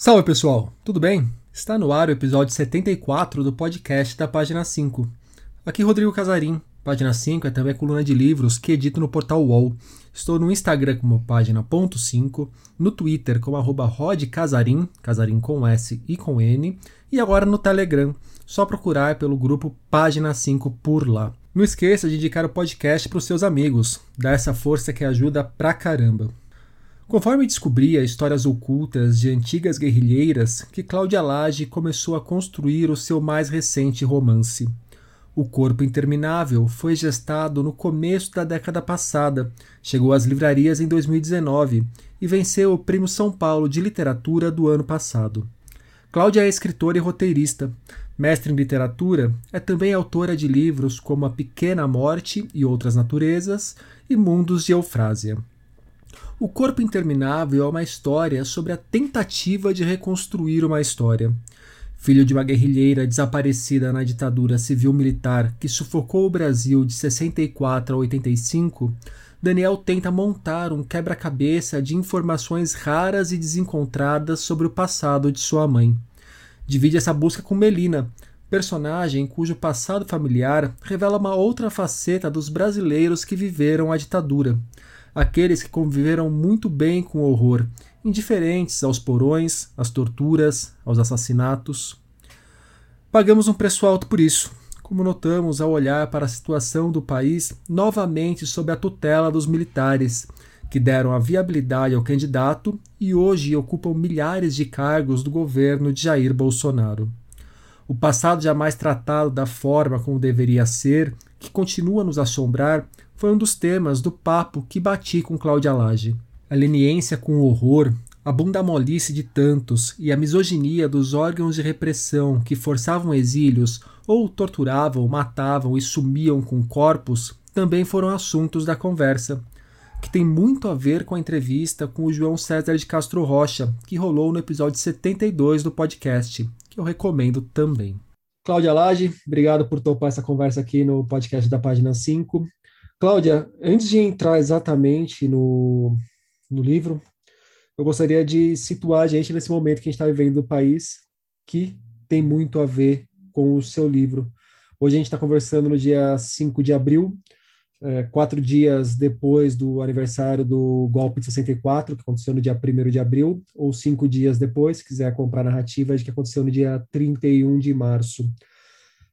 Salve pessoal, tudo bem? Está no ar o episódio 74 do podcast da Página 5. Aqui Rodrigo Casarim. Página 5 é também coluna de livros que edito no portal UOL. Estou no Instagram como página.5, no Twitter como arroba rodcasarim, casarim com S e com N, e agora no Telegram. Só procurar pelo grupo Página 5 por lá. Não esqueça de indicar o podcast para os seus amigos, dá essa força que ajuda pra caramba. Conforme descobria histórias ocultas de antigas guerrilheiras, que Cláudia Lage começou a construir o seu mais recente romance. O Corpo Interminável foi gestado no começo da década passada, chegou às livrarias em 2019 e venceu o Prêmio São Paulo de Literatura do ano passado. Cláudia é escritora e roteirista. Mestre em literatura, é também autora de livros como A Pequena Morte e Outras Naturezas e Mundos de Eufrásia. O Corpo Interminável é uma história sobre a tentativa de reconstruir uma história. Filho de uma guerrilheira desaparecida na ditadura civil-militar que sufocou o Brasil de 64 a 85, Daniel tenta montar um quebra-cabeça de informações raras e desencontradas sobre o passado de sua mãe. Divide essa busca com Melina, personagem cujo passado familiar revela uma outra faceta dos brasileiros que viveram a ditadura aqueles que conviveram muito bem com o horror, indiferentes aos porões, às torturas, aos assassinatos. Pagamos um preço alto por isso, como notamos ao olhar para a situação do país novamente sob a tutela dos militares, que deram a viabilidade ao candidato e hoje ocupam milhares de cargos do governo de Jair Bolsonaro. O passado jamais tratado da forma como deveria ser, que continua a nos assombrar, foi um dos temas do papo que bati com Cláudia Lage. A leniência com o horror, a bunda molice de tantos e a misoginia dos órgãos de repressão que forçavam exílios ou torturavam, matavam e sumiam com corpos também foram assuntos da conversa, que tem muito a ver com a entrevista com o João César de Castro Rocha, que rolou no episódio 72 do podcast, que eu recomendo também. Cláudia Lage, obrigado por topar essa conversa aqui no podcast da página 5. Cláudia, antes de entrar exatamente no, no livro, eu gostaria de situar a gente nesse momento que a gente está vivendo no país, que tem muito a ver com o seu livro. Hoje a gente está conversando no dia 5 de abril, é, quatro dias depois do aniversário do golpe de 64, que aconteceu no dia 1 de abril, ou cinco dias depois, se quiser comprar narrativa, de que aconteceu no dia 31 de março.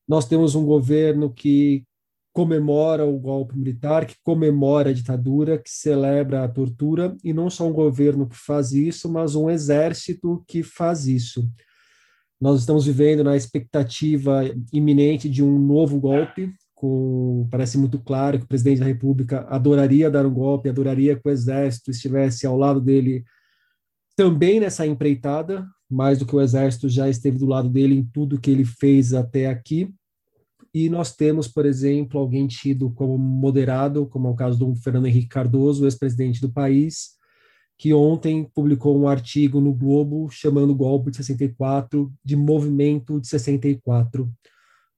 Nós temos um governo que comemora o golpe militar, que comemora a ditadura, que celebra a tortura, e não só um governo que faz isso, mas um exército que faz isso. Nós estamos vivendo na expectativa iminente de um novo golpe, com, parece muito claro que o presidente da República adoraria dar um golpe, adoraria que o exército estivesse ao lado dele também nessa empreitada, mais do que o exército já esteve do lado dele em tudo que ele fez até aqui. E nós temos, por exemplo, alguém tido como moderado, como é o caso do Fernando Henrique Cardoso, ex-presidente do país, que ontem publicou um artigo no Globo chamando o golpe de 64 de movimento de 64.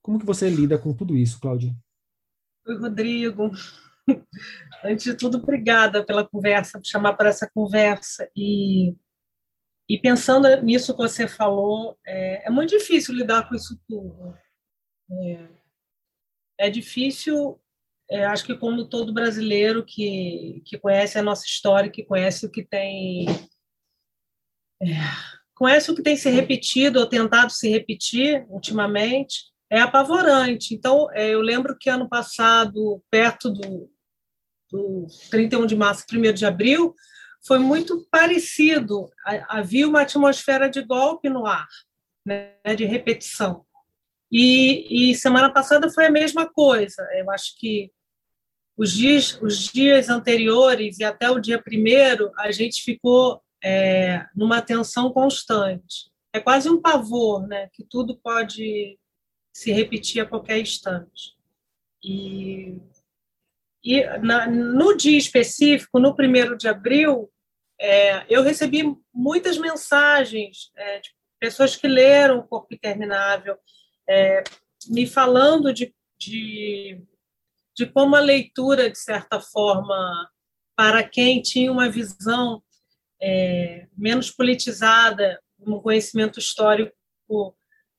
Como que você lida com tudo isso, Cláudia? Oi, Rodrigo. Antes de tudo, obrigada pela conversa, por chamar para essa conversa. E, e pensando nisso que você falou, é, é muito difícil lidar com isso tudo. É, é difícil, é, acho que como todo brasileiro que, que conhece a nossa história, que conhece o que tem. É, conhece o que tem se repetido ou tentado se repetir ultimamente, é apavorante. Então, é, eu lembro que ano passado, perto do, do 31 de março, 1 de abril, foi muito parecido. Havia uma atmosfera de golpe no ar, né, de repetição. E, e, semana passada foi a mesma coisa. Eu acho que os dias, os dias anteriores e até o dia primeiro, a gente ficou é, numa tensão constante. É quase um pavor, né? Que tudo pode se repetir a qualquer instante. E, e na, no dia específico, no primeiro de abril, é, eu recebi muitas mensagens é, de pessoas que leram O Corpo Interminável, é, me falando de, de, de como a leitura, de certa forma, para quem tinha uma visão é, menos politizada, um conhecimento histórico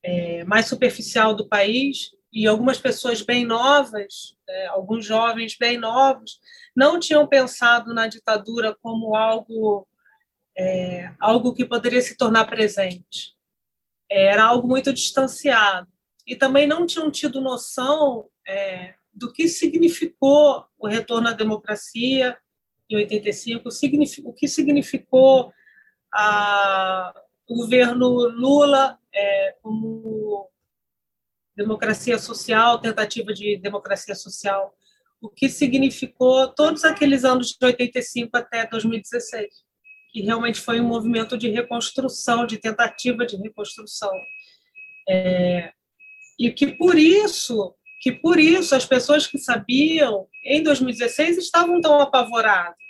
é, mais superficial do país e algumas pessoas bem novas, é, alguns jovens bem novos, não tinham pensado na ditadura como algo é, algo que poderia se tornar presente. Era algo muito distanciado e também não tinham tido noção é, do que significou o retorno à democracia em 85, o que significou a, o governo Lula é, como democracia social, tentativa de democracia social, o que significou todos aqueles anos de 85 até 2016, que realmente foi um movimento de reconstrução, de tentativa de reconstrução. É, e que por isso, que por isso as pessoas que sabiam em 2016 estavam tão apavoradas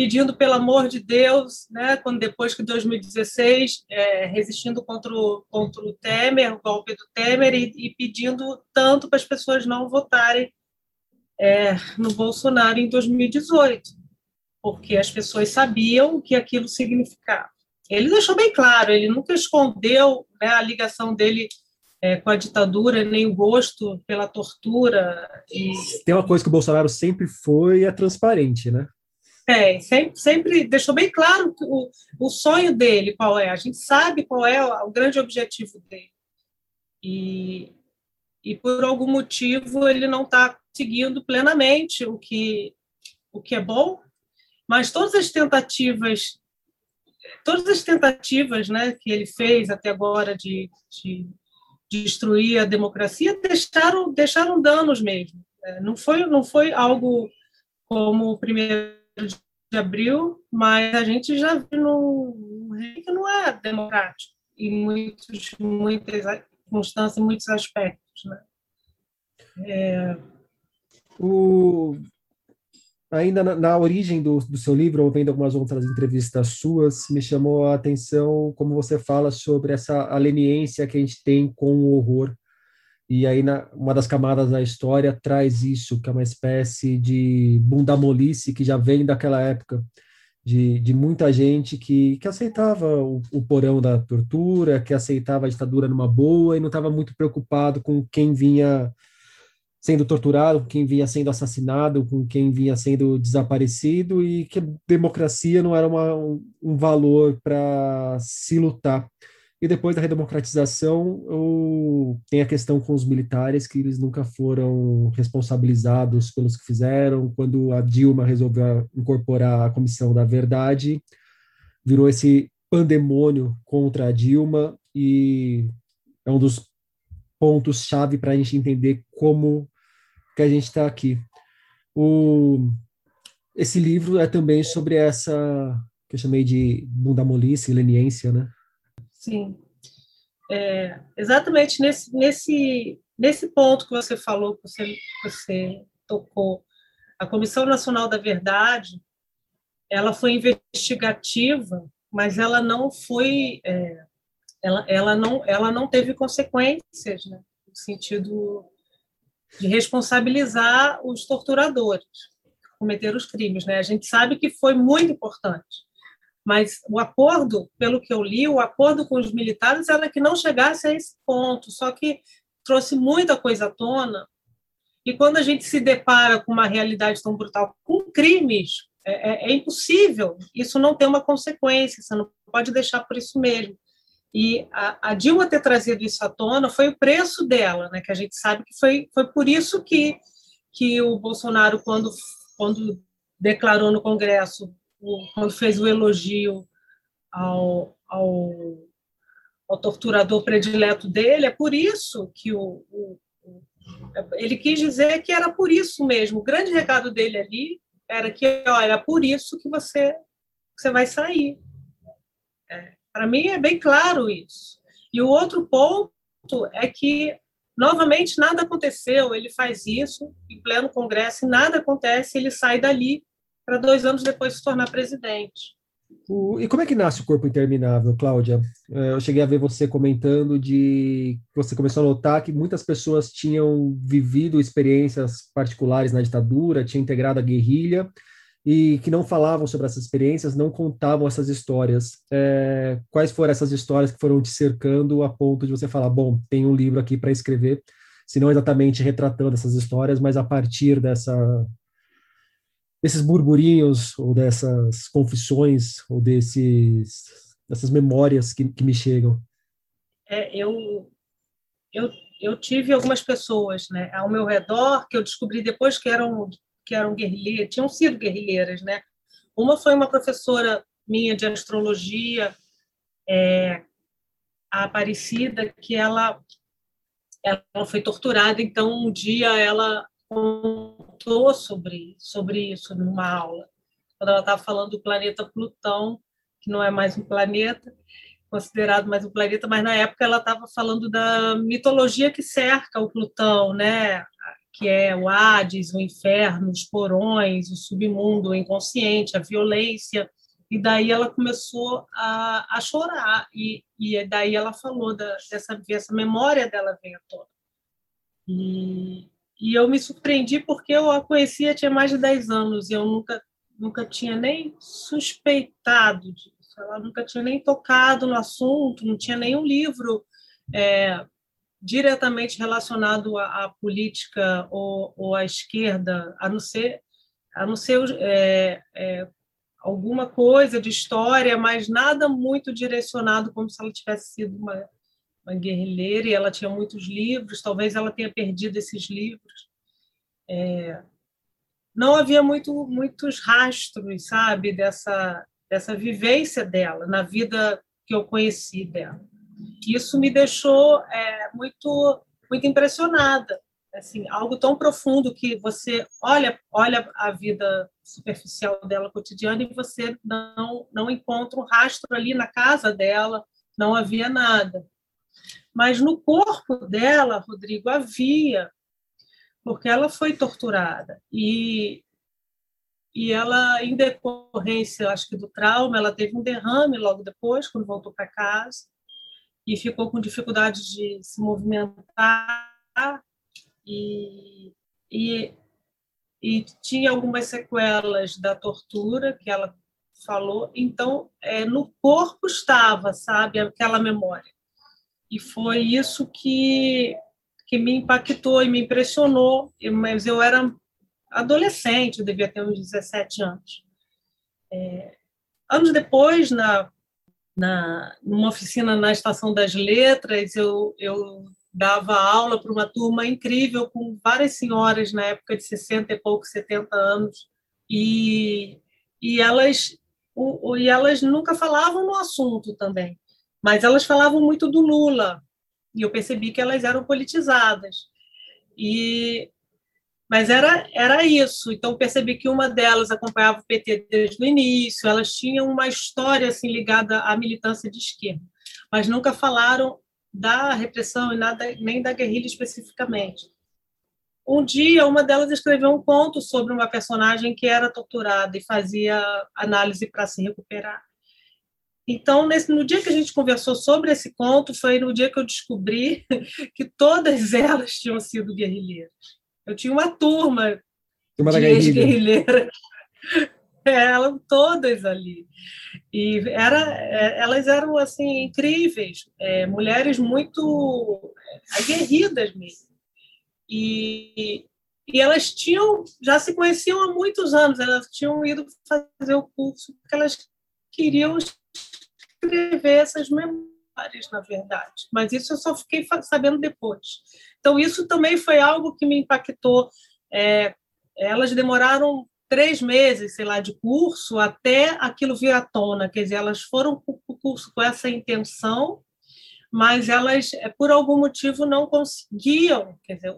pedindo pelo amor de Deus, né, quando depois que 2016, é, resistindo contra o, contra o Temer, o golpe do Temer, e, e pedindo tanto para as pessoas não votarem é, no Bolsonaro em 2018, porque as pessoas sabiam o que aquilo significava. Ele deixou bem claro, ele nunca escondeu né, a ligação dele é, com a ditadura, nem o gosto pela tortura. E... Tem uma coisa que o Bolsonaro sempre foi, é transparente, né? É, sempre, sempre deixou bem claro o, o sonho dele, qual é. A gente sabe qual é o, o grande objetivo dele. E, e por algum motivo ele não está seguindo plenamente o que, o que é bom, mas todas as tentativas todas as tentativas né, que ele fez até agora de, de, de destruir a democracia deixaram, deixaram danos mesmo. É, não foi, não foi algo como o primeiro de abril, mas a gente já viu no Rio que não é democrático em muitos, muitas circunstâncias, em muitos aspectos. Né? É... O... Ainda na, na origem do, do, seu livro, ou vendo algumas outras entrevistas suas, me chamou a atenção como você fala sobre essa aleniência que a gente tem com o horror. E aí, na, uma das camadas da história traz isso, que é uma espécie de bundamolice que já vem daquela época, de, de muita gente que, que aceitava o, o porão da tortura, que aceitava a ditadura numa boa e não estava muito preocupado com quem vinha sendo torturado, com quem vinha sendo assassinado, com quem vinha sendo desaparecido e que a democracia não era uma, um, valor para se lutar. E depois da redemocratização, o, tem a questão com os militares, que eles nunca foram responsabilizados pelos que fizeram. Quando a Dilma resolveu incorporar a Comissão da Verdade, virou esse pandemônio contra a Dilma, e é um dos pontos-chave para a gente entender como que a gente está aqui. O, esse livro é também sobre essa que eu chamei de bundamolice, leniência, né? Sim. É, exatamente nesse, nesse, nesse ponto que você falou, que você, você tocou, a Comissão Nacional da Verdade, ela foi investigativa, mas ela não foi, é, ela, ela, não, ela não teve consequências, né, no sentido de responsabilizar os torturadores que cometeram os crimes. Né? A gente sabe que foi muito importante mas o acordo, pelo que eu li, o acordo com os militares era que não chegasse a esse ponto, só que trouxe muita coisa à tona. E quando a gente se depara com uma realidade tão brutal, com crimes, é, é, é impossível isso não ter uma consequência, você não pode deixar por isso mesmo. E a, a, Dilma ter trazido isso à tona foi o preço dela, né? que a gente sabe que foi, foi por isso que, que o Bolsonaro, quando, quando declarou no Congresso quando fez o elogio ao, ao, ao, torturador predileto dele, é por isso que o, o, o, ele quis dizer que era por isso mesmo. O grande recado dele ali era que, olha, é por isso que você, você vai sair. É, Para mim é bem claro isso. E o outro ponto é que, novamente, nada aconteceu. Ele faz isso em pleno Congresso e nada acontece, ele sai dali para dois anos depois se tornar presidente. O, e como é que nasce o Corpo Interminável, Cláudia? É, eu cheguei a ver você comentando de você começou a notar que muitas pessoas tinham vivido experiências particulares na ditadura, tinham integrado a guerrilha, e que não falavam sobre essas experiências, não contavam essas histórias. É, quais foram essas histórias que foram te cercando a ponto de você falar, bom, tem um livro aqui para escrever, se não exatamente retratando essas histórias, mas a partir dessa desses burburinhos ou dessas confissões ou desses dessas memórias que, que me chegam. É, eu eu eu tive algumas pessoas, né, ao meu redor que eu descobri depois que eram que eram guerrilheiras, tinham sido guerrilheiras, né? Uma foi uma professora minha de astrologia, é, a Aparecida, que ela ela foi torturada, então um dia ela contou sobre sobre isso numa aula, quando ela estava falando do planeta Plutão, que não é mais um planeta, considerado mais um planeta, mas na época ela estava falando da mitologia que cerca o Plutão, né? Que é o Hades, o inferno, os porões, o submundo, o inconsciente, a violência. E daí ela começou a, a chorar, e, e daí ela falou da, dessa, essa memória dela veio à tona. E, e eu me surpreendi porque eu a conhecia tinha mais de 10 anos e eu nunca, nunca tinha nem suspeitado disso. Ela nunca tinha nem tocado no assunto, não tinha nenhum livro é, diretamente relacionado à, à política ou, ou, à esquerda, a não ser, a não ser é, é, alguma coisa de história, mas nada muito direcionado como se ela tivesse sido uma, uma guerrilheira e ela tinha muitos livros, talvez ela tenha perdido esses livros. É, não havia muito, muitos rastros, sabe, dessa, dessa vivência dela na vida que eu conheci dela. Isso me deixou é, muito, muito impressionada. Assim, algo tão profundo que você olha, olha a vida superficial dela cotidiana e você não, não encontra um rastro ali na casa dela, não havia nada. Mas no corpo dela, Rodrigo, havia, porque ela foi torturada. E, e ela, em decorrência, acho que do trauma, ela teve um derrame logo depois, quando voltou para casa e ficou com dificuldade de se movimentar e, e, e tinha algumas sequelas da tortura que ela falou. Então, é, no corpo estava, sabe, aquela memória. E foi isso que, que me impactou e me impressionou. Mas eu era adolescente, eu devia ter uns 17 anos. É, anos depois, na na numa oficina na Estação das Letras, eu, eu dava aula para uma turma incrível com várias senhoras na época de 60 e pouco, 70 anos, e, e elas o, e elas nunca falavam no assunto também, mas elas falavam muito do Lula, e eu percebi que elas eram politizadas. E mas era, era isso. Então, percebi que uma delas acompanhava o PT desde o início, elas tinham uma história assim ligada à militância de esquerda, mas nunca falaram da repressão e nada, nem da guerrilha especificamente. Um dia, uma delas escreveu um conto sobre uma personagem que era torturada e fazia análise para se recuperar. Então, nesse, no dia que a gente conversou sobre esse conto, foi no dia que eu descobri que todas elas tinham sido guerrilheiras. Eu tinha uma turma, turma de ex-guerrilheiras. Eram todas ali. E era, é, elas eram assim incríveis, é, mulheres muito é, aguerridas mesmo. E, e elas tinham, já se conheciam há muitos anos, elas tinham ido fazer o curso porque elas queriam escrever essas memórias, na verdade. Mas isso eu só fiquei sabendo depois. Então, isso também foi algo que me impactou. É, elas demoraram três meses, sei lá, de curso até aquilo vir à tona. Quer dizer, elas foram para o curso com essa intenção, mas elas, é, por algum motivo, não conseguiam quer dizer,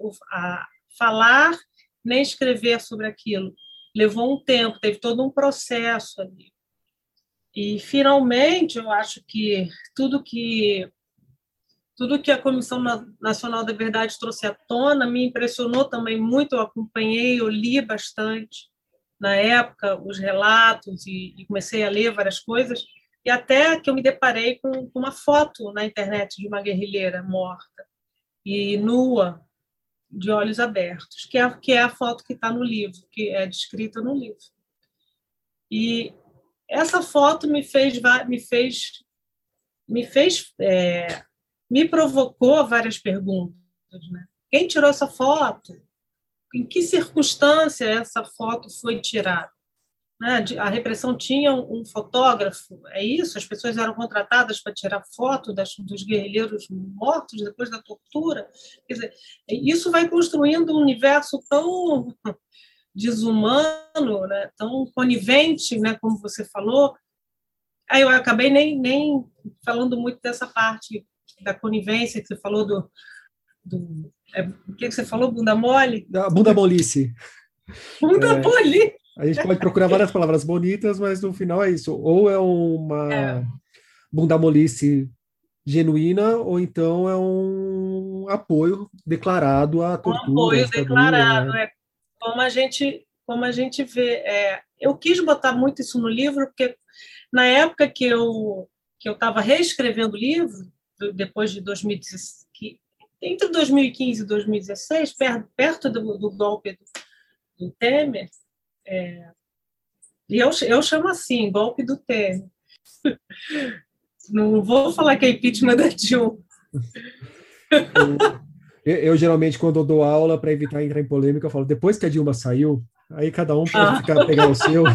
falar nem escrever sobre aquilo. Levou um tempo, teve todo um processo ali. E, finalmente, eu acho que tudo que tudo que a Comissão Nacional da Verdade trouxe à tona me impressionou também muito. Eu acompanhei, eu li bastante na época os relatos e, e comecei a ler várias coisas. E até que eu me deparei com, com uma foto na internet de uma guerrilheira morta e nua, de olhos abertos, que é, que é a foto que está no livro, que é descrita no livro. E essa foto me fez me fez me fez é, me provocou várias perguntas né? quem tirou essa foto em que circunstância essa foto foi tirada né? a repressão tinha um fotógrafo é isso as pessoas eram contratadas para tirar foto das, dos guerrilheiros mortos depois da tortura quer dizer isso vai construindo um universo tão desumano, né, tão conivente, né, como você falou. Aí eu acabei nem, nem falando muito dessa parte da conivência que você falou do, do é, o que você falou, bunda mole? Da bunda molice. Bunda é, mole. A gente pode procurar várias palavras bonitas, mas no final é isso. Ou é uma é. bunda molice genuína, ou então é um apoio declarado à tortura. Um apoio declarado, né? é como a gente como a gente vê é, eu quis botar muito isso no livro porque na época que eu que eu estava reescrevendo o livro depois de 2016 entre 2015 e 2016 perto, do, do golpe do, do Temer é, e eu, eu chamo assim golpe do Temer. Não vou falar que é impeachment da Dilma eu, eu, geralmente, quando eu dou aula, para evitar entrar em polêmica, eu falo, depois que a Dilma saiu, aí cada um pode ah. ficar, pegar o seu.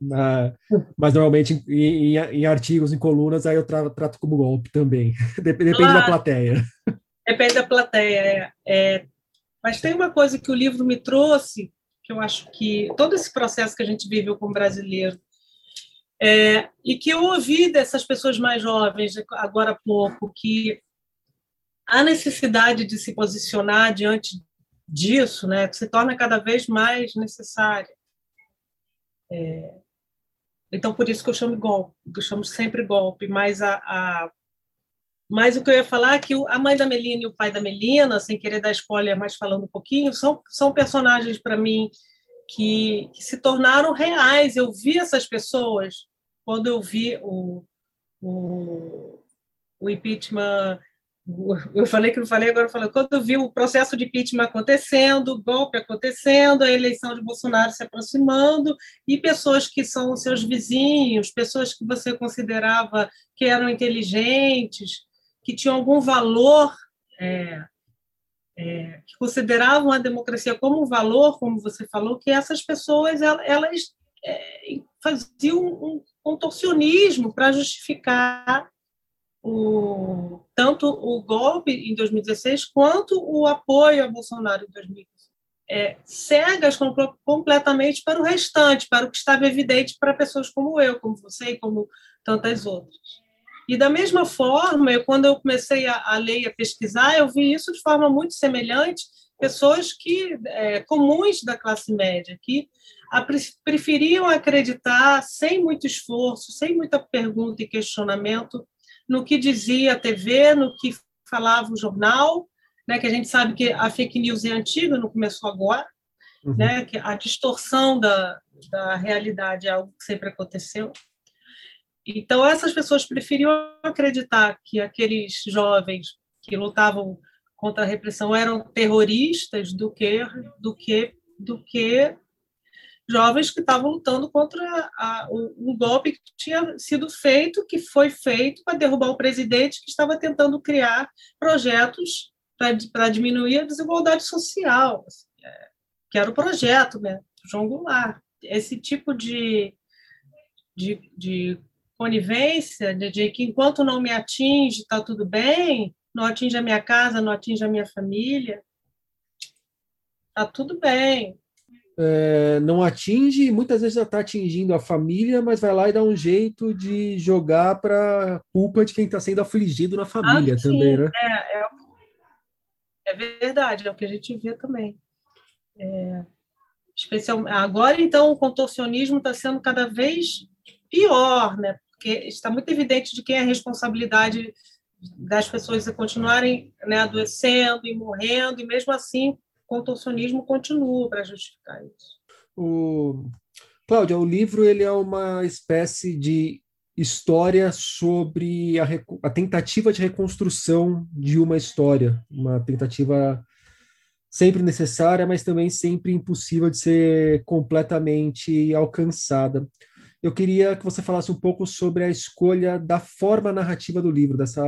Na, mas normalmente em, em, em, artigos, em colunas, aí eu tra, trato como golpe também. Depende ah, da plateia. Depende da plateia. É, é, mas tem uma coisa que o livro me trouxe, que eu acho que todo esse processo que a gente viveu como brasileiro, é, e que eu ouvi dessas pessoas mais jovens agora há pouco, que a necessidade de se posicionar diante disso né, se torna cada vez mais necessária. É, então, por isso que eu chamo golpe, eu chamo sempre golpe, mas a, a mas o que eu ia falar é que a mãe da Melina e o pai da Melina, sem querer dar spoiler, mas falando um pouquinho, são, são personagens para mim que, que, se tornaram reais. Eu vi essas pessoas quando eu vi o, o, o impeachment eu falei que não falei, agora falei, quando eu vi o processo de impeachment acontecendo, o golpe acontecendo, a eleição de Bolsonaro se aproximando, e pessoas que são seus vizinhos, pessoas que você considerava que eram inteligentes, que tinham algum valor, é, é, que consideravam a democracia como um valor, como você falou, que essas pessoas elas, é, faziam um contorcionismo para justificar o, tanto o golpe em 2016 quanto o apoio a Bolsonaro em 2015. É, cegas completamente para o restante, para o que estava evidente para pessoas como eu, como você e como tantas outras. E da mesma forma, eu, quando eu comecei a, a ler e a pesquisar, eu vi isso de forma muito semelhante, pessoas que é, comuns da classe média, que a, preferiam acreditar sem muito esforço, sem muita pergunta e questionamento, no que dizia a TV, no que falava o jornal, né, que a gente sabe que a fake news é antiga, não começou agora, uhum. né, que a distorção da, da realidade é algo que sempre aconteceu. Então, essas pessoas preferiam acreditar que aqueles jovens que lutavam contra a repressão eram terroristas do que do que do que jovens que estavam lutando contra a, um golpe que tinha sido feito, que foi feito para derrubar o presidente que estava tentando criar projetos para diminuir a desigualdade social, assim, é, que era o projeto, né, João Goulart. Esse tipo de, de, de conivência, de, de que enquanto não me atinge, está tudo bem, não atinge a minha casa, não atinge a minha família, está tudo bem, é, não atinge, muitas vezes já está atingindo a família, mas vai lá e dá um jeito de jogar para culpa de quem está sendo afligido na família ah, também, né? É, é, é, verdade, é o que a gente vê também. É, especial, agora, então, o contorcionismo está sendo cada vez pior, né? Porque está muito evidente de quem é a responsabilidade das pessoas continuarem né, adoecendo e morrendo, e mesmo assim contorcionismo continua para justificar isso. O... Cláudia, o livro ele é uma espécie de história sobre a, a, tentativa de reconstrução de uma história, uma tentativa sempre necessária, mas também sempre impossível de ser completamente alcançada. Eu queria que você falasse um pouco sobre a escolha da forma narrativa do livro, dessa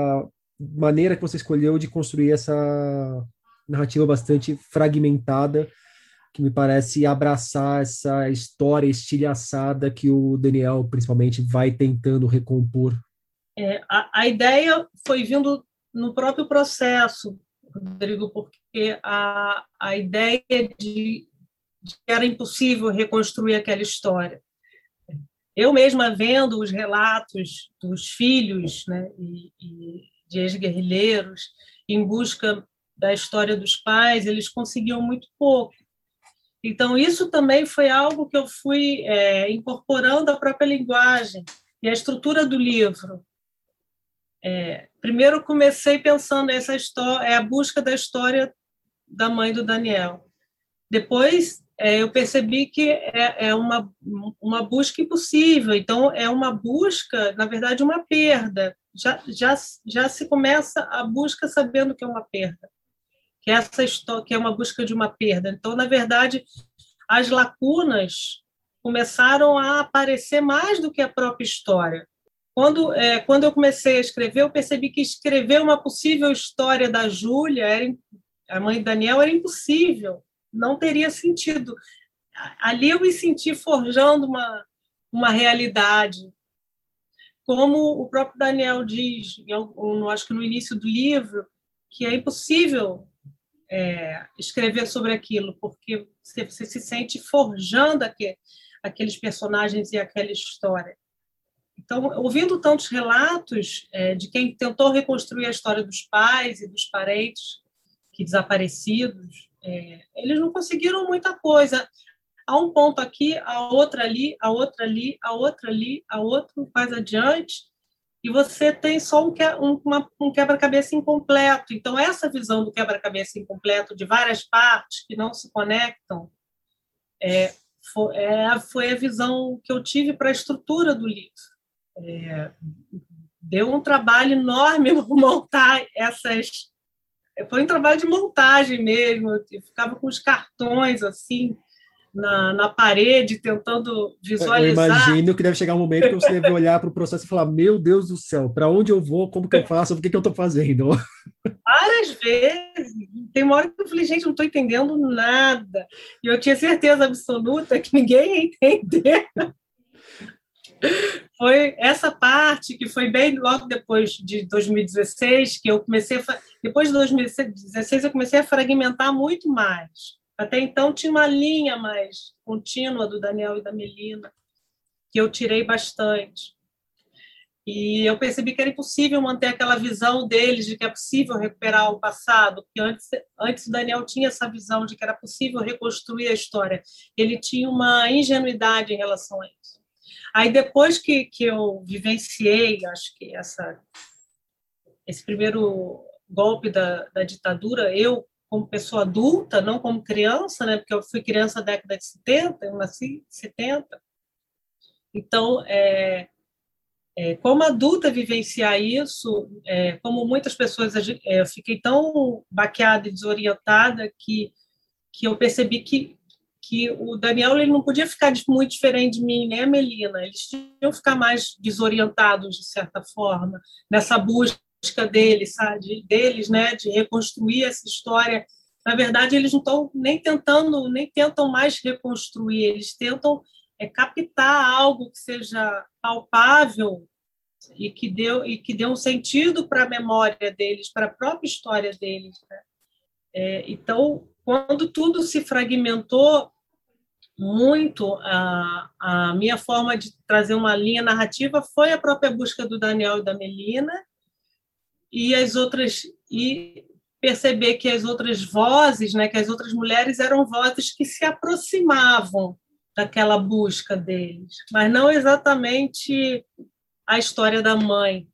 maneira que você escolheu de construir essa narrativa bastante fragmentada, que me parece abraçar essa história estilhaçada que o Daniel, principalmente, vai tentando recompor. É, a, a ideia foi vindo no próprio processo, Rodrigo, porque a, a ideia de, de que era impossível reconstruir aquela história. Eu mesma vendo os relatos dos filhos né, e, e de ex-guerrilheiros em busca da história dos pais, eles conseguiam muito pouco. Então, isso também foi algo que eu fui é, incorporando à própria linguagem e à estrutura do livro. É, primeiro comecei pensando essa história, é a busca da história da mãe do Daniel. Depois é, eu percebi que é, é, uma, uma busca impossível. Então é uma busca, na verdade, uma perda. Já, já, já se começa a busca sabendo que é uma perda, que essa história, que é uma busca de uma perda. Então, na verdade, as lacunas começaram a aparecer mais do que a própria história. Quando, é, quando eu comecei a escrever, eu percebi que escrever uma possível história da Júlia, a mãe de Daniel, era impossível, não teria sentido. Ali eu me senti forjando uma, uma realidade. Como o próprio Daniel diz, eu, acho que no início do livro, que é impossível é, escrever sobre aquilo, porque você, você se sente forjando aquele, aqueles personagens e aquela história. Então, ouvindo tantos relatos é, de quem tentou reconstruir a história dos pais e dos parentes que desaparecidos, é, eles não conseguiram muita coisa. Há um ponto aqui, a outra ali, a outra ali, a outra ali, a outra mais adiante, e você tem só um, um, um quebra-cabeça incompleto. Então, essa visão do quebra-cabeça incompleto, de várias partes que não se conectam, é, foi, é, foi a visão que eu tive para a estrutura do livro. É, deu um trabalho enorme montar essas. Foi um trabalho de montagem mesmo. Eu ficava com os cartões assim na, na parede, tentando visualizar. Eu imagino que deve chegar um momento que você deve olhar para o processo e falar: Meu Deus do céu, para onde eu vou? Como que eu faço? O que, que eu estou fazendo? Várias vezes. Tem uma hora que eu falei: Gente, não estou entendendo nada. E eu tinha certeza absoluta que ninguém ia entender foi essa parte que foi bem logo depois de 2016 que eu comecei a, depois de 2016 eu comecei a fragmentar muito mais até então tinha uma linha mais contínua do Daniel e da Melina que eu tirei bastante e eu percebi que era impossível manter aquela visão deles de que é possível recuperar o passado, porque antes, antes o Daniel tinha essa visão de que era possível reconstruir a história. Ele tinha uma ingenuidade em relação a isso. Aí depois que, que eu vivenciei, acho que essa, esse primeiro golpe da, da ditadura, eu como pessoa adulta, não como criança, né? Porque eu fui criança na década de 70, eu nasci em 70. Então, é, é, como adulta vivenciar isso, é, como muitas pessoas, é, eu fiquei tão baqueada e desorientada que que eu percebi que que o Daniel ele não podia ficar muito diferente de mim, nem a Melina. Eles tinham que ficar mais desorientados, de certa forma, nessa busca deles, sabe? deles, né, de reconstruir essa história. Na verdade, eles não estão nem tentando, nem tentam mais reconstruir, eles tentam é, captar algo que seja palpável e que deu e que dê um sentido para a memória deles, para a própria história deles. Né? É, então, quando tudo se fragmentou muito, a, a minha forma de trazer uma linha narrativa foi a própria busca do Daniel e da Melina e as outras e perceber que as outras vozes, né, que as outras mulheres eram vozes que se aproximavam daquela busca deles, mas não exatamente a história da mãe.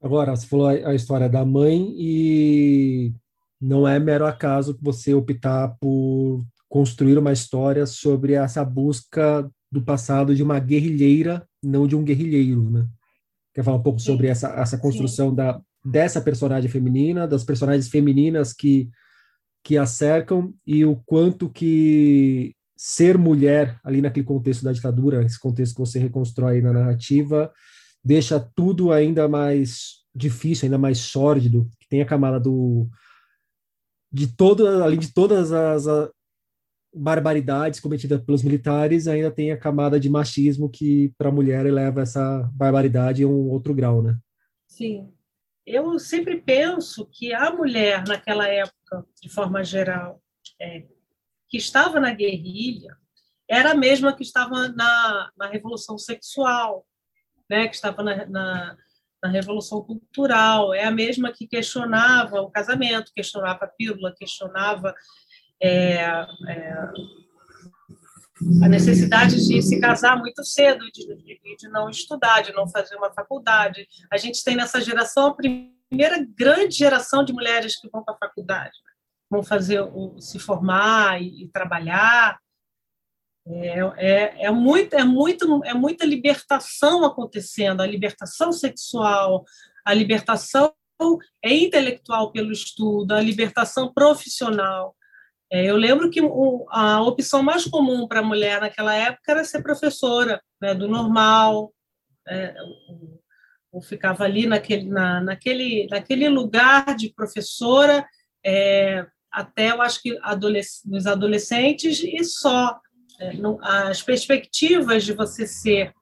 Agora, você falou a história da mãe e não é mero acaso você optar por construir uma história sobre essa busca do passado de uma guerrilheira, não de um guerrilheiro, né? Quer falar um pouco sobre essa, essa construção da, dessa personagem feminina, das personagens femininas que que a cercam e o quanto que ser mulher ali naquele contexto da ditadura, esse contexto que você reconstrói na narrativa, deixa tudo ainda mais difícil, ainda mais sórdido, tem a camada do de toda, além de todas as a, barbaridades cometidas pelos militares, ainda tem a camada de machismo que para a mulher eleva essa barbaridade a um outro grau, né? Sim. Eu sempre penso que a mulher naquela época, de forma geral, é, que estava na guerrilha, era a mesma que estava na, na revolução sexual, né? Que estava na, na na Revolução Cultural, é a mesma que questionava o casamento, questionava a pílula, questionava é, é, a necessidade de se casar muito cedo, de, de, de, não estudar, de não fazer uma faculdade. A gente tem nessa geração a primeira grande geração de mulheres que vão para a faculdade, vão fazer o, se formar e, e trabalhar. É, é, é, muito, é, muito, é muita libertação acontecendo, a libertação sexual, a libertação é intelectual pelo estudo, a libertação profissional. É, eu lembro que o, a opção mais comum para a mulher naquela época era ser professora, né, do normal, é, ficava ali naquele, na, naquele, naquele lugar de professora, é, até eu acho que adolesc nos adolescentes e só. É, as perspectivas de você ser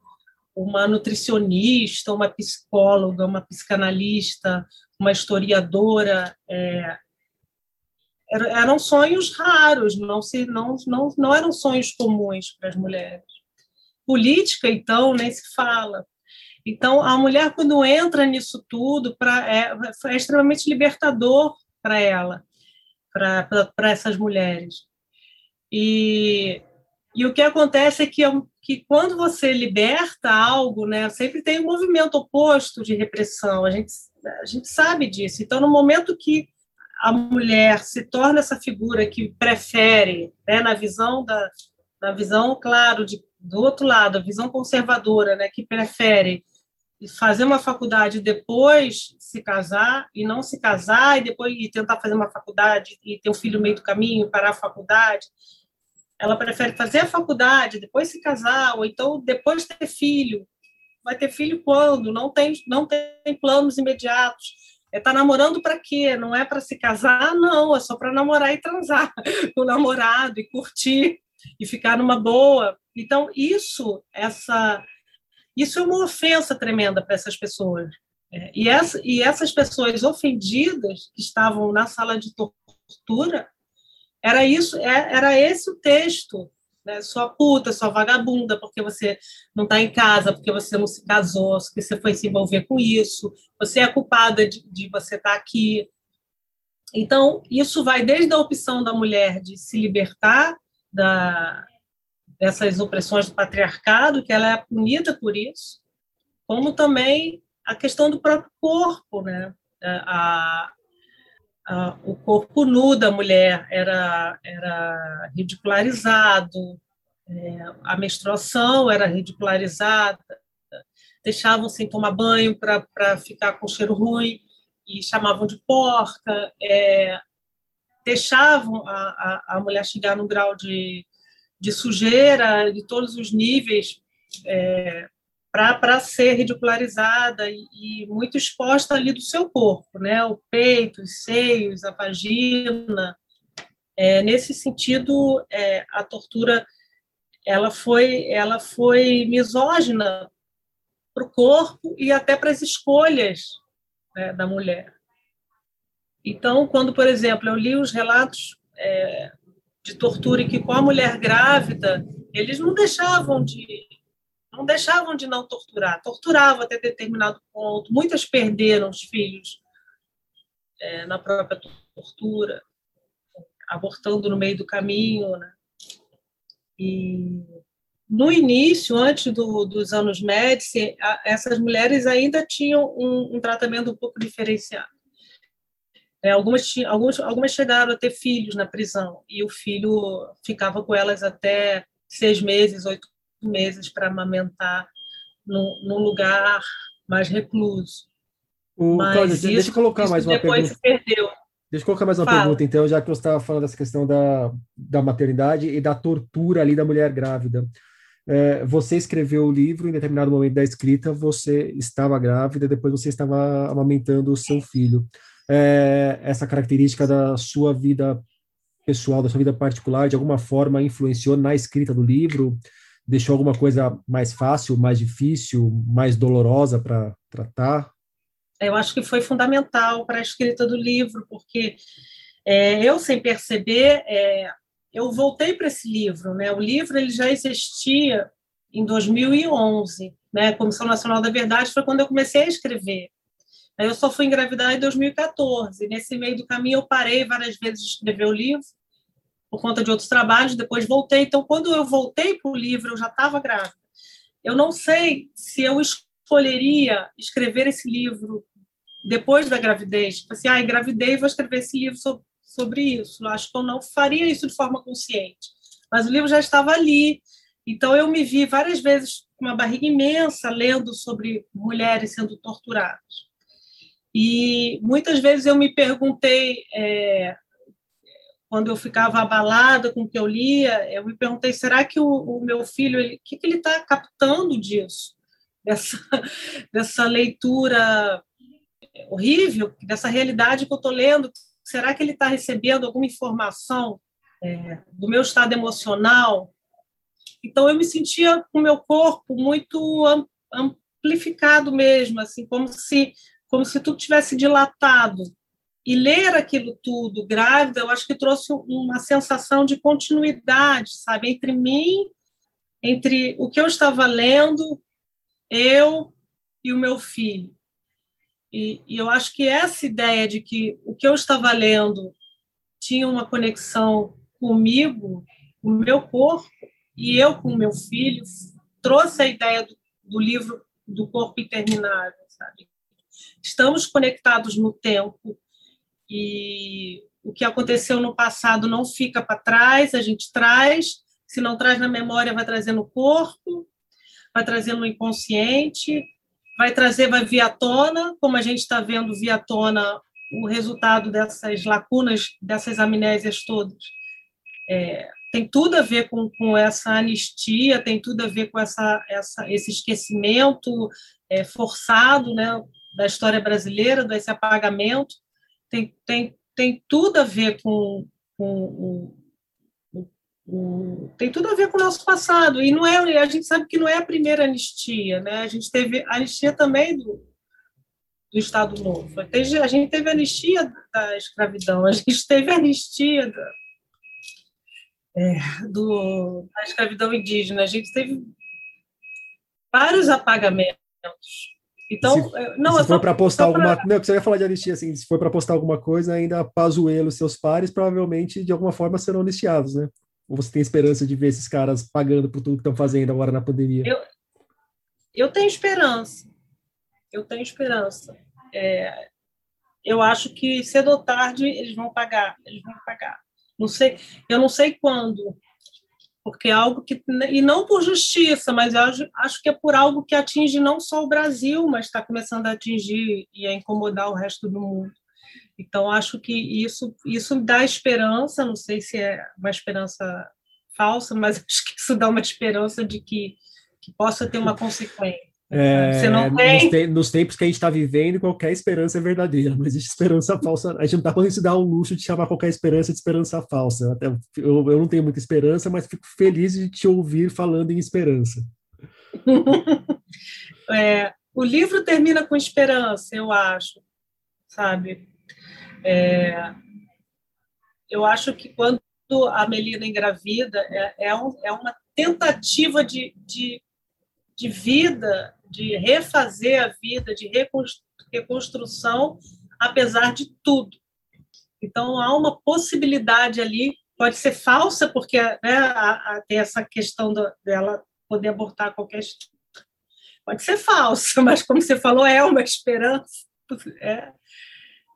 uma nutricionista, uma psicóloga, uma psicanalista, uma historiadora, é, eram sonhos raros, não, se, não, não, não eram sonhos comuns para as mulheres. Política, então, nem se fala. Então, a mulher, quando entra nisso tudo, pra, é, é extremamente libertador para ela, para essas mulheres. E e o que acontece é que, que quando você liberta algo, né, sempre tem um movimento oposto de repressão, a gente, a gente sabe disso. Então, no momento que a mulher se torna essa figura que prefere, né, na visão da na visão, claro, de, do outro lado, a visão conservadora, né, que prefere fazer uma faculdade depois se casar e não se casar e depois e tentar fazer uma faculdade e ter um filho no meio do caminho parar a faculdade ela prefere fazer a faculdade, depois se casar, ou então depois ter filho. Vai ter filho quando? Não tem, não tem planos imediatos. É, namorando para quê? Não é para se casar? Não, é só para namorar e transar com o namorado e curtir e ficar numa boa. Então, isso, essa, isso é uma ofensa tremenda para essas pessoas. É, e, essa, e essas pessoas ofendidas que estavam na sala de tortura, era isso, é, era esse o texto. Né? Sua puta, sua vagabunda, porque você não está em casa, porque você não se casou, porque você foi se envolver com isso, você é culpada de, de você estar tá aqui. Então, isso vai desde a opção da mulher de se libertar da, dessas opressões do patriarcado, que ela é punida por isso, como também a questão do próprio corpo, né? A, o corpo nu da mulher era, era ridicularizado, é, a menstruação era ridicularizada, deixavam sem tomar banho para ficar com cheiro ruim e chamavam de porca, é, deixavam a, a, a, mulher chegar no grau de, de sujeira de todos os níveis é, para ser ridicularizada e, e, muito exposta ali do seu corpo, né? O peito, os seios, a vagina. É, nesse sentido, é, a tortura ela foi ela foi misógina para o corpo e até para as escolhas né, da mulher. Então, quando, por exemplo, eu li os relatos é, de tortura que com a mulher grávida, eles não deixavam de não deixavam de não torturar, torturavam até determinado ponto. Muitas perderam os filhos é, na própria tortura, abortando no meio do caminho. Né? E no início, antes do, dos anos Médici, essas mulheres ainda tinham um, um tratamento um pouco diferenciado. É, algumas, algumas, chegaram a ter filhos na prisão e o filho ficava com elas até seis meses, oito meses para amamentar num, num, lugar mais recluso. O, Mas Cláudia, isso, deixa eu colocar mais uma pergunta. Depois se perdeu. Deixa eu colocar mais uma Fala. pergunta, então, já que você estava falando dessa questão da, da maternidade e da tortura ali da mulher grávida. É, você escreveu o livro, em determinado momento da escrita, você estava grávida, depois você estava amamentando o seu filho. É, essa característica da sua vida pessoal, da sua vida particular, de alguma forma influenciou na escrita do livro? Deixou alguma coisa mais fácil, mais difícil, mais dolorosa para tratar? Eu acho que foi fundamental para a escrita do livro, porque é, eu, sem perceber, é, eu voltei para esse livro. Né? O livro ele já existia em 2011. Né? Comissão Nacional da Verdade foi quando eu comecei a escrever. Eu só fui engravidar em 2014. Nesse meio do caminho, eu parei várias vezes de escrever o livro, por conta de outros trabalhos, depois voltei. Então, quando eu voltei para o livro, eu já estava grávida. Eu não sei se eu escolheria escrever esse livro depois da gravidez. Tipo assim, ah, engravidei, vou escrever esse livro sobre, sobre isso. Eu acho que eu não faria isso de forma consciente. Mas o livro já estava ali. Então, eu me vi várias vezes com uma barriga imensa lendo sobre mulheres sendo torturadas. E muitas vezes eu me perguntei, é, quando eu ficava abalada com o que eu lia, eu me perguntei: será que o, o meu filho, o que, que ele está captando disso? Dessa, dessa leitura horrível, dessa realidade que eu estou lendo? Será que ele está recebendo alguma informação é, do meu estado emocional? Então, eu me sentia com o meu corpo muito amplificado mesmo, assim, como se, como se tudo tivesse dilatado. E ler aquilo tudo grávida, eu acho que trouxe uma sensação de continuidade, sabe, entre mim, entre o que eu estava lendo, eu e o meu filho. E, e, eu acho que essa ideia de que o que eu estava lendo tinha uma conexão comigo, com o meu corpo, e eu com o meu filho, trouxe a ideia do, do livro do corpo interminável, sabe? Estamos conectados no tempo, e o que aconteceu no passado não fica para trás, a gente traz, se não traz na memória, vai trazer no corpo, vai trazer no inconsciente, vai trazer, vai vir à tona, como a gente está vendo vir à tona o resultado dessas lacunas, dessas amnésias todas. É, tem tudo a ver com, com essa anistia, tem tudo a ver com essa, essa, esse esquecimento é, forçado né, da história brasileira, desse apagamento tem, tem, tem tudo a ver com, com o, tem tudo a ver com o nosso passado. E não é a gente sabe que não é a primeira anistia né? A gente teve anistia também do, do Estado Novo. A gente teve anistia da escravidão a gente teve anistia da, é, do, da escravidão indígena. A gente teve vários apagamentos então, se, não, se for para postar alguma, pra... não, você ia falar de anistia assim, se for para postar alguma coisa, ainda Pazuello e seus pares provavelmente de alguma forma serão anistiados, né? Ou você tem esperança de ver esses caras pagando por tudo que estão fazendo agora na pandemia? Eu, eu tenho esperança. Eu tenho esperança. É, eu acho que cedo ou tarde eles vão pagar, eles vão pagar. Não sei, eu não sei quando, porque é algo que e não por justiça, mas acho que é por algo que atinge não só o Brasil, mas está começando a atingir e a incomodar o resto do mundo. Então acho que isso isso dá esperança, não sei se é uma esperança falsa, mas acho que isso dá uma esperança de que, que possa ter uma consequência. É, Você não tem... Nos, te nos, tempos que a gente está vivendo, qualquer esperança é verdadeira, não existe esperança falsa. A gente não está podendo se dar o luxo de chamar qualquer esperança de esperança falsa. Até, eu, eu não tenho muita esperança, mas fico feliz de te ouvir falando em esperança. é, o livro termina com esperança, eu acho, sabe? É, eu acho que quando a Melina engravida, é, é, um, é uma tentativa de, de, de vida de refazer a vida, de reconstrução, apesar de tudo. Então, há uma possibilidade ali, pode ser falsa, porque né, a, a, tem essa questão do, dela poder abortar qualquer. Pode ser falsa, mas, como você falou, é uma esperança, é,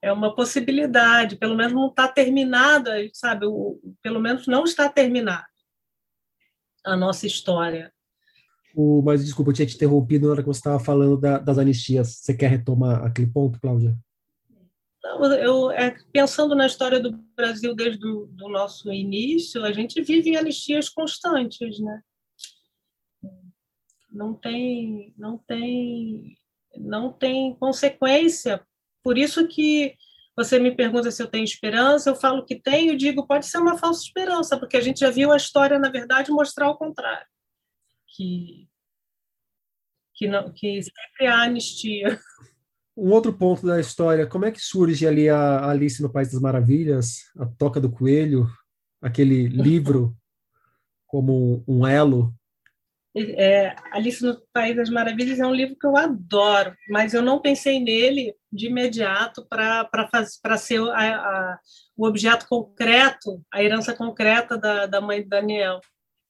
é uma possibilidade, pelo menos não está terminada, sabe? O, pelo menos não está terminada a nossa história. O, mas desculpa, eu tinha te interrompido na hora que você estava falando da, das anistias. Você quer retomar aquele ponto, Cláudia? eu, é, pensando na história do Brasil desde o do nosso início, a gente vive em anistias constantes, né? Não tem, não tem, não tem consequência. Por isso que você me pergunta se eu tenho esperança, eu falo que tenho, digo, pode ser uma falsa esperança, porque a gente já viu a história, na verdade, mostrar o contrário. Que, que, não, que sempre há anistia. Um outro ponto da história, como é que surge ali a Alice no País das Maravilhas, a Toca do Coelho, aquele livro como um elo? É, Alice no País das Maravilhas é um livro que eu adoro, mas eu não pensei nele de imediato para ser a, a, o objeto concreto, a herança concreta da, da mãe de Daniel.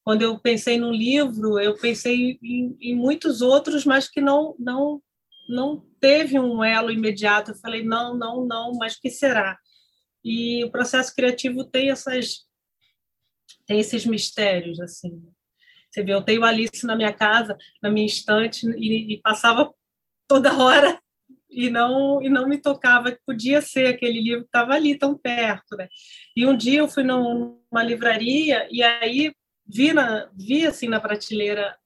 Quando eu pensei no livro, eu pensei em, em muitos outros, mas que não, não não teve um elo imediato. Eu falei, não, não, não, mas que será? E o processo criativo tem essas tem esses mistérios assim. Você vê, eu tenho Alice na minha casa, na minha estante e, e passava toda hora e não e não me tocava que podia ser aquele livro que estava ali tão perto, né? E um dia eu fui numa livraria e aí vi na vi assim na prateleira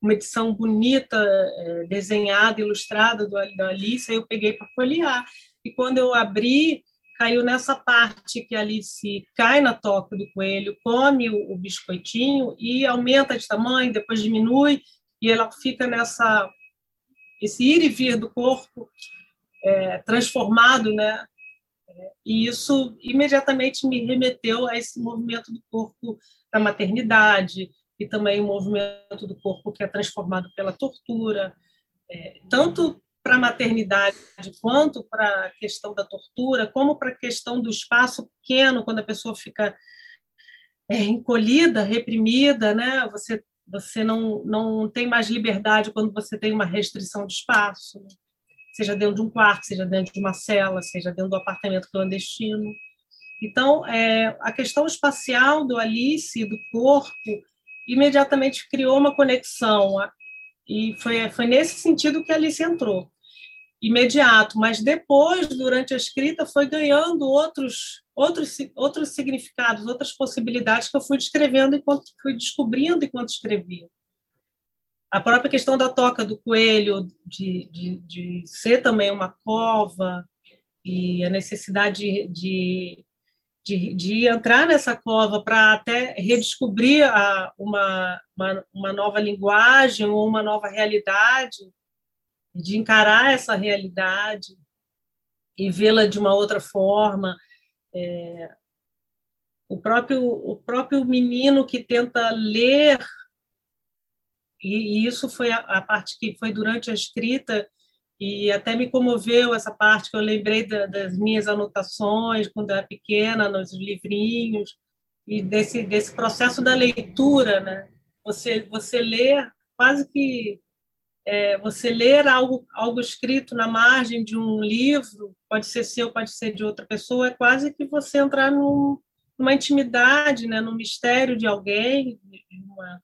uma edição bonita, é, desenhada, ilustrada do, da Alice, aí eu peguei para folhear. E quando eu abri, caiu nessa parte que a Alice cai na toca do coelho, come o, o biscoitinho e aumenta de tamanho, depois diminui, e ela fica nessa esse ir e vir do corpo é, transformado, né? E isso imediatamente me remeteu a esse movimento do corpo da maternidade, e também o movimento do corpo que é transformado pela tortura, é, tanto para a maternidade quanto para a questão da tortura, como para a questão do espaço pequeno, quando a pessoa fica é, encolhida, reprimida, né? Você você não não tem mais liberdade quando você tem uma restrição de espaço, né? seja dentro de um quarto, seja dentro de uma cela, seja dentro do apartamento clandestino. Então, é, a questão espacial do Alice, do corpo, imediatamente criou uma conexão. E foi, foi nesse sentido que Alice entrou. Imediato, mas depois, durante a escrita, foi ganhando outros, outros, outros significados, outras possibilidades que eu fui descrevendo enquanto fui descobrindo enquanto escrevia. A própria questão da toca do coelho, de, de, de ser também uma cova, e a necessidade de, de de, de entrar nessa cova para até redescobrir a, uma, uma, uma nova linguagem ou uma nova realidade, de encarar essa realidade e vê-la de uma outra forma. É, o próprio o próprio menino que tenta ler e, e isso foi a, a, parte que foi durante a escrita e até me comoveu essa parte que eu lembrei da, das minhas anotações quando era pequena, nos livrinhos, e desse, desse processo da leitura, né? Você, você ler quase que é, você ler algo, algo escrito na margem de um livro, pode ser seu, pode ser de outra pessoa, é quase que você entrar num, numa intimidade, né, num mistério de alguém, de uma,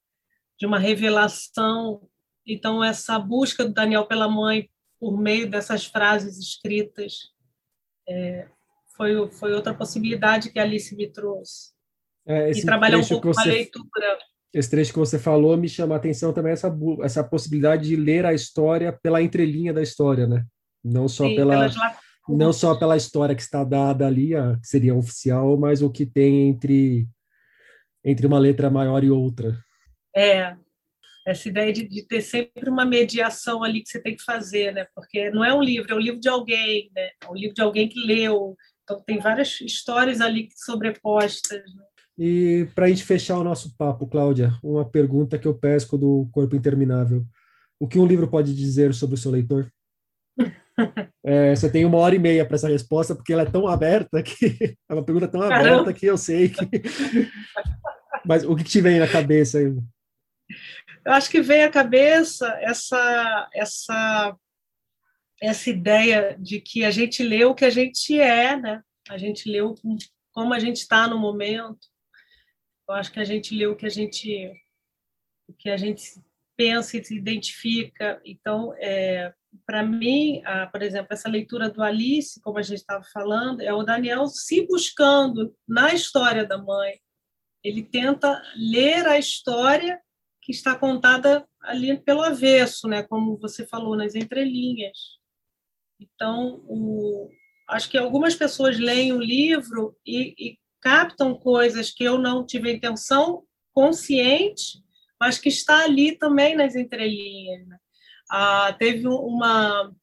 de uma revelação. Então, essa busca do Daniel pela mãe por meio dessas frases escritas. É, foi, foi outra possibilidade que a Alice me trouxe. É, e trabalhar um pouco você, a leitura. Esse trecho que você falou me chama a atenção também essa, essa possibilidade de ler a história pela entrelinha da história, né? Não só Sim, pela não só pela história que está dada ali, a, que seria oficial, mas o que tem entre entre uma letra maior e outra. É, essa ideia de, de, ter sempre uma mediação ali que você tem que fazer, né? Porque não é um livro, é um livro de alguém, né? É um livro de alguém que leu. Então tem várias histórias ali sobrepostas. Né? E para a gente fechar o nosso papo, Cláudia, uma pergunta que eu pesco do Corpo Interminável. O que um livro pode dizer sobre o seu leitor? É, você tem uma hora e meia para essa resposta, porque ela é tão aberta que é uma pergunta tão Caramba. aberta que eu sei que. Mas o que te vem na cabeça? Eu acho que veio à cabeça essa, essa, essa ideia de que a gente lê o que a gente é, né? A gente lê como a gente está no momento. Eu acho que a gente lê o que a gente, o que a gente pensa e se identifica. Então, é, para mim, a, por exemplo, essa leitura do Alice, como a gente estava falando, é o Daniel se buscando na história da mãe. Ele tenta ler a história que está contada ali pelo avesso, né? Como você falou nas entrelinhas. Então, o, acho que algumas pessoas leem o livro e, e captam coisas que eu não tive intenção consciente, mas que está ali também nas entrelinhas. Né? Ah, teve uma,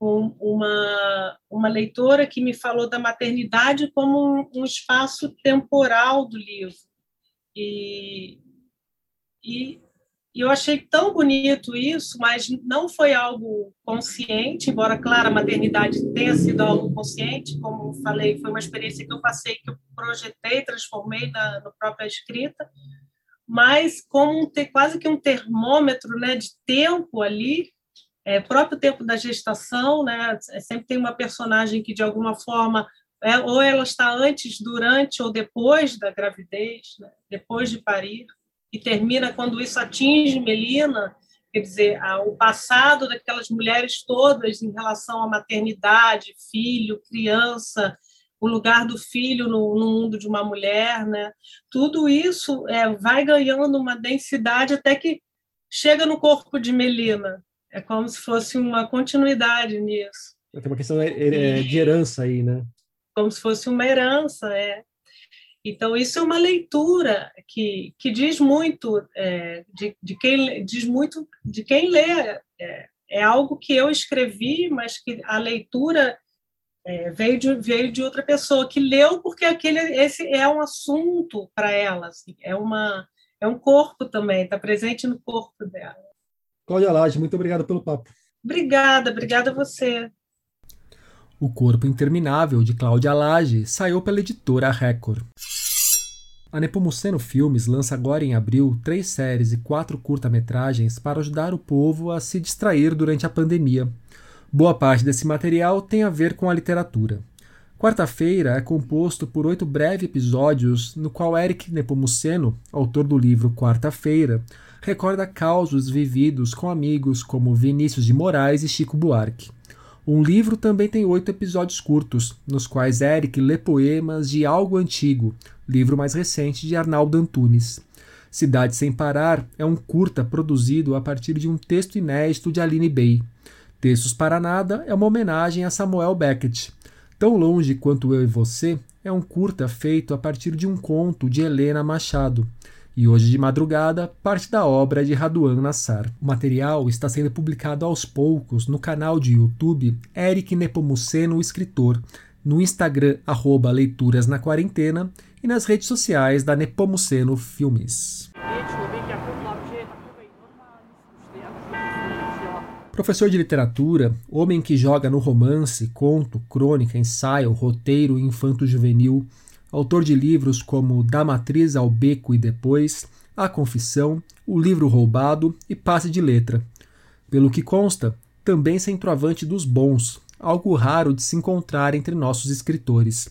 um, uma, uma leitora que me falou da maternidade como um, um espaço temporal do livro. E, e eu achei tão bonito isso, mas não foi algo consciente, embora, claro, a maternidade tenha sido algo consciente, como falei, foi uma experiência que eu passei, que eu projetei, transformei na, na própria escrita, mas como ter quase que um termômetro né, de tempo ali, é, próprio tempo da gestação, né, é, sempre tem uma personagem que, de alguma forma, é, ou ela está antes, durante ou depois da gravidez, né, depois de parir, e termina quando isso atinge Melina, quer dizer, o passado daquelas mulheres todas em relação à maternidade, filho, criança, o lugar do filho no, no mundo de uma mulher, né? Tudo isso é, vai ganhando uma densidade até que chega no corpo de Melina. É como se fosse uma continuidade nisso. Tem uma questão de herança aí, né? Como se fosse uma herança, é. Então, isso é uma leitura que, que diz muito é, de, de, quem diz muito de quem lê. É, é, algo que eu escrevi, mas que a leitura é, veio, de, veio de outra pessoa que leu porque aquele esse é um assunto para ela, assim, é uma é um corpo também, está presente no corpo dela. Cláudia Lage, muito obrigado pelo papo. Obrigada, obrigada a você. O Corpo Interminável, de Cláudia Lage, saiu pela editora Record. A Nepomuceno Filmes lança agora em abril três séries e quatro curta-metragens para ajudar o povo a se distrair durante a pandemia. Boa parte desse material tem a ver com a literatura. Quarta-feira é composto por oito breves episódios, no qual Eric Nepomuceno, autor do livro Quarta-feira, recorda causos vividos com amigos como Vinícius de Moraes e Chico Buarque. Um livro também tem oito episódios curtos, nos quais Eric lê poemas de Algo Antigo, livro mais recente de Arnaldo Antunes. Cidade Sem Parar é um curta produzido a partir de um texto inédito de Aline Bey. Textos para Nada é uma homenagem a Samuel Beckett. Tão longe quanto eu e você é um curta feito a partir de um conto de Helena Machado e hoje de madrugada, parte da obra de Raduan Nassar. O material está sendo publicado aos poucos no canal de YouTube Eric Nepomuceno Escritor, no Instagram arroba Leituras na Quarentena e nas redes sociais da Nepomuceno Filmes. Professor de literatura, homem que joga no romance, conto, crônica, ensaio, roteiro infanto-juvenil, autor de livros como Da Matriz ao Beco e Depois, A Confissão, O Livro Roubado e Passe de Letra. Pelo que consta, também centroavante dos bons, algo raro de se encontrar entre nossos escritores.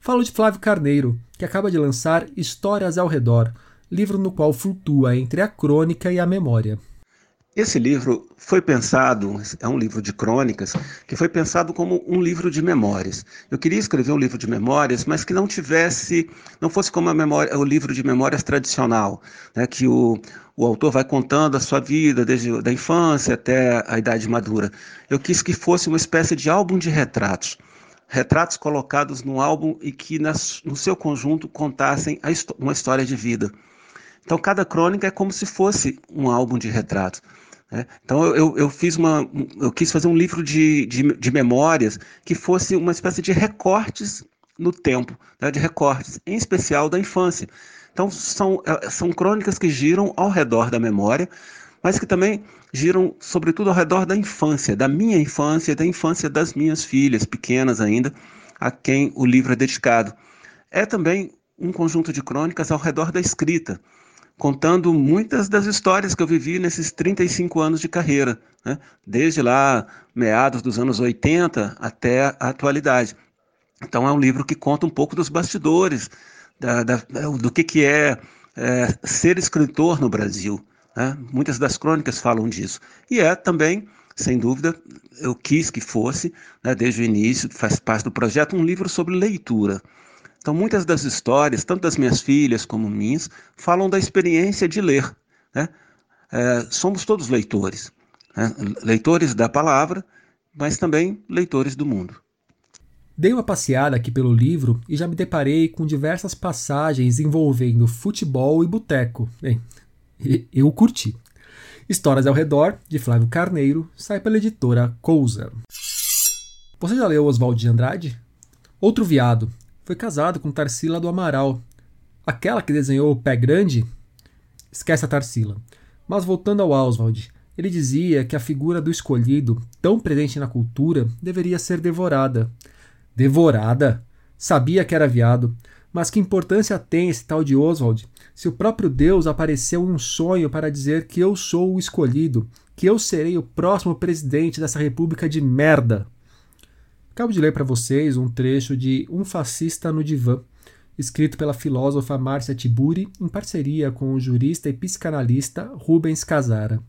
Falo de Flávio Carneiro, que acaba de lançar Histórias ao Redor, livro no qual flutua entre a crônica e a memória. Esse livro foi pensado, é um livro de crônicas, que foi pensado como um livro de memórias. Eu queria escrever um livro de memórias, mas que não tivesse, não fosse como a memória, o livro de memórias tradicional, né, que o, o autor vai contando a sua vida desde da infância até a idade madura. Eu quis que fosse uma espécie de álbum de retratos. Retratos colocados no álbum e que nas, no seu conjunto contassem uma história de vida. Então, cada crônica é como se fosse um álbum de retratos. Né? Então eu, eu fiz uma, eu quis fazer um livro de, de, de memórias que fosse uma espécie de recortes no tempo, né? de recortes, em especial da infância. Então são, é, são crônicas que giram ao redor da memória, mas que também giram sobretudo ao redor da infância, da minha infância da infância das minhas filhas, pequenas ainda, a quem o livro é dedicado. É também um conjunto de crônicas ao redor da escrita, contando muitas das histórias que eu vivi nesses 35 anos de carreira, né? desde lá meados dos anos 80 até a atualidade. Então é um livro que conta um pouco dos bastidores, da, da, do que, que é, é ser escritor no Brasil. Né? Muitas das crônicas falam disso. E é também sem dúvida, eu quis que fosse, né, desde o início, faz parte do projeto, um livro sobre leitura. Então, muitas das histórias, tanto das minhas filhas como minhas, falam da experiência de ler. Né? É, somos todos leitores, né? leitores da palavra, mas também leitores do mundo. Dei uma passeada aqui pelo livro e já me deparei com diversas passagens envolvendo futebol e boteco. Bem, eu curti. Histórias ao Redor, de Flávio Carneiro, sai pela editora Cousa. Você já leu Oswald de Andrade? Outro viado. Foi casado com Tarsila do Amaral. Aquela que desenhou o pé grande? Esquece a Tarsila. Mas voltando ao Oswald, ele dizia que a figura do escolhido, tão presente na cultura, deveria ser devorada. Devorada? Sabia que era viado. Mas que importância tem esse tal de Oswald se o próprio Deus apareceu em um sonho para dizer que eu sou o escolhido, que eu serei o próximo presidente dessa república de merda? Acabo de ler para vocês um trecho de Um Fascista no Divã, escrito pela filósofa Márcia Tiburi em parceria com o jurista e psicanalista Rubens Casara.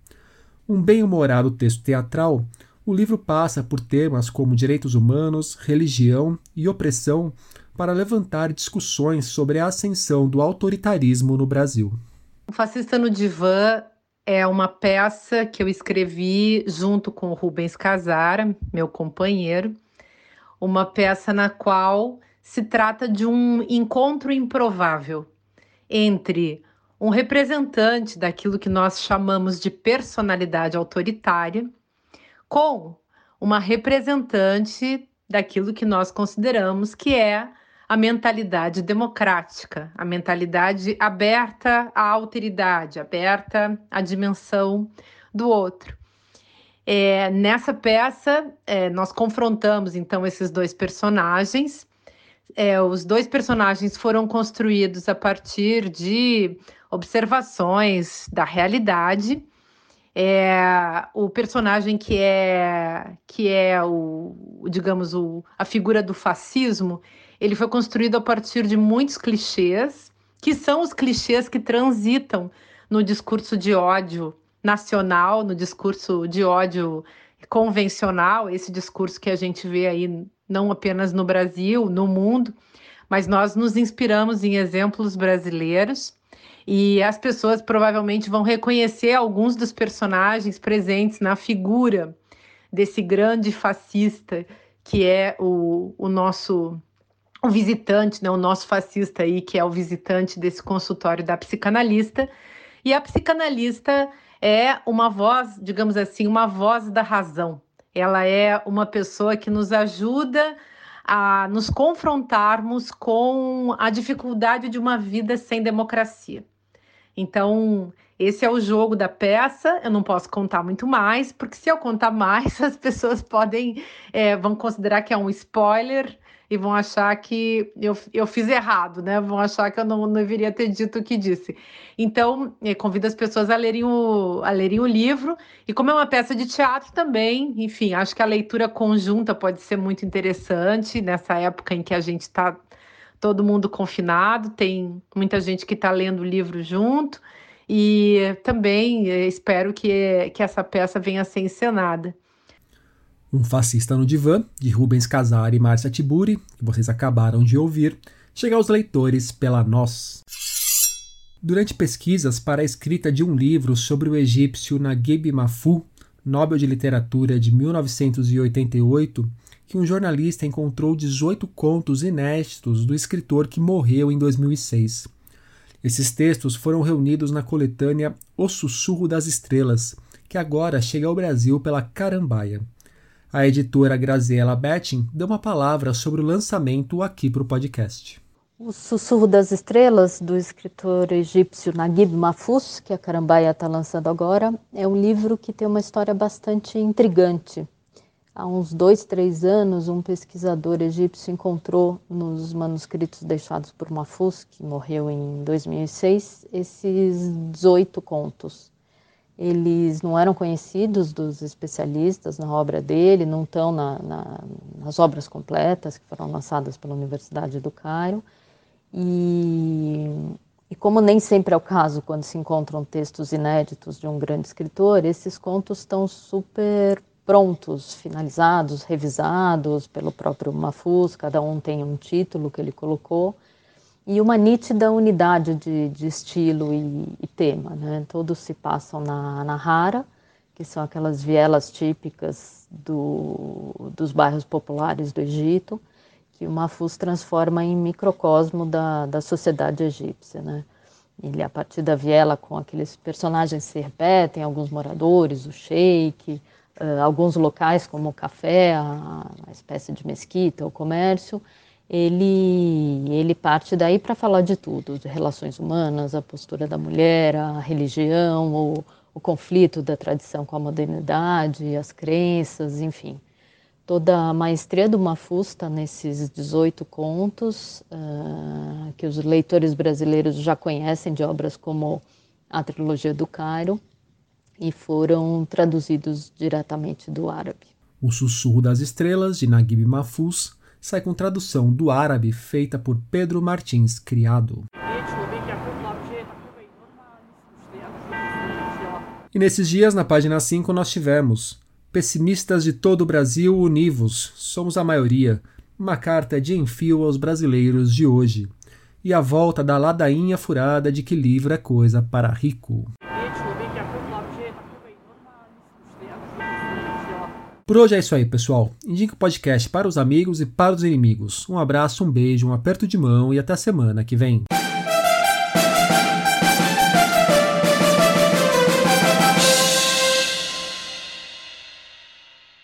Um bem-humorado texto teatral, o livro passa por temas como direitos humanos, religião e opressão para levantar discussões sobre a ascensão do autoritarismo no Brasil. O Fascista no Divã é uma peça que eu escrevi junto com o Rubens Casara, meu companheiro, uma peça na qual se trata de um encontro improvável entre um representante daquilo que nós chamamos de personalidade autoritária com uma representante daquilo que nós consideramos que é a mentalidade democrática, a mentalidade aberta à alteridade, aberta à dimensão do outro. É, nessa peça, é, nós confrontamos então esses dois personagens. É, os dois personagens foram construídos a partir de observações da realidade. É, o personagem que é que é o digamos o, a figura do fascismo ele foi construído a partir de muitos clichês, que são os clichês que transitam no discurso de ódio nacional, no discurso de ódio convencional, esse discurso que a gente vê aí não apenas no Brasil, no mundo, mas nós nos inspiramos em exemplos brasileiros e as pessoas provavelmente vão reconhecer alguns dos personagens presentes na figura desse grande fascista que é o, o nosso o visitante, né, o nosso fascista aí, que é o visitante desse consultório da psicanalista. E a psicanalista é uma voz, digamos assim, uma voz da razão. Ela é uma pessoa que nos ajuda a nos confrontarmos com a dificuldade de uma vida sem democracia. Então, esse é o jogo da peça. Eu não posso contar muito mais, porque se eu contar mais, as pessoas podem é, vão considerar que é um spoiler e vão achar que eu, eu fiz errado, né? Vão achar que eu não, não deveria ter dito o que disse. Então, convido as pessoas a lerem, o, a lerem o livro. E como é uma peça de teatro também, enfim, acho que a leitura conjunta pode ser muito interessante nessa época em que a gente está todo mundo confinado, tem muita gente que está lendo o livro junto. E também eh, espero que, que essa peça venha a ser encenada. Um Fascista no Divã, de Rubens Casari e Márcia Tiburi, que vocês acabaram de ouvir, chega aos leitores pela Nós. Durante pesquisas para a escrita de um livro sobre o egípcio Naguib Mahfouz, Nobel de Literatura de 1988, que um jornalista encontrou 18 contos inéditos do escritor que morreu em 2006. Esses textos foram reunidos na coletânea O Sussurro das Estrelas, que agora chega ao Brasil pela Carambaia. A editora Graziella Betting deu uma palavra sobre o lançamento aqui para o podcast. O Sussurro das Estrelas, do escritor egípcio Naguib Mahfouz, que a Carambaia está lançando agora, é um livro que tem uma história bastante intrigante. Há uns dois, três anos, um pesquisador egípcio encontrou nos manuscritos deixados por Mahfouz, que morreu em 2006, esses 18 contos. Eles não eram conhecidos dos especialistas na obra dele, não estão na, na, nas obras completas que foram lançadas pela Universidade do Cairo. E, e como nem sempre é o caso quando se encontram textos inéditos de um grande escritor, esses contos estão super prontos, finalizados, revisados pelo próprio Mafuz, cada um tem um título que ele colocou, e uma nítida unidade de, de estilo e, e, tema. Né? Todos se passam na, na Hara, que são aquelas vielas típicas do, dos bairros populares do Egito, que o Mafuz transforma em microcosmo da, da sociedade egípcia. Né? Ele, a partir da viela, com aqueles personagens se repetem, alguns moradores, o sheik, uh, alguns locais como o café, a, a espécie de mesquita, o comércio, ele, ele parte daí para falar de tudo, de relações humanas, a postura da mulher, a religião, o, o conflito da tradição com a modernidade, as crenças, enfim. Toda a maestria do Mafuz está nesses 18 contos, uh, que os leitores brasileiros já conhecem de obras como a Trilogia do Cairo, e foram traduzidos diretamente do árabe. O Sussurro das Estrelas, de Naguib Mahfouz, sai com tradução do árabe feita por Pedro Martins Criado. E nesses dias, na página 5, nós tivemos Pessimistas de todo o Brasil, univos, somos a maioria. Uma carta de enfio aos brasileiros de hoje. E a volta da ladainha furada de que livro é coisa para rico. Por hoje é isso aí, pessoal. Indique o podcast para os amigos e para os inimigos. Um abraço, um beijo, um aperto de mão e até a semana que vem.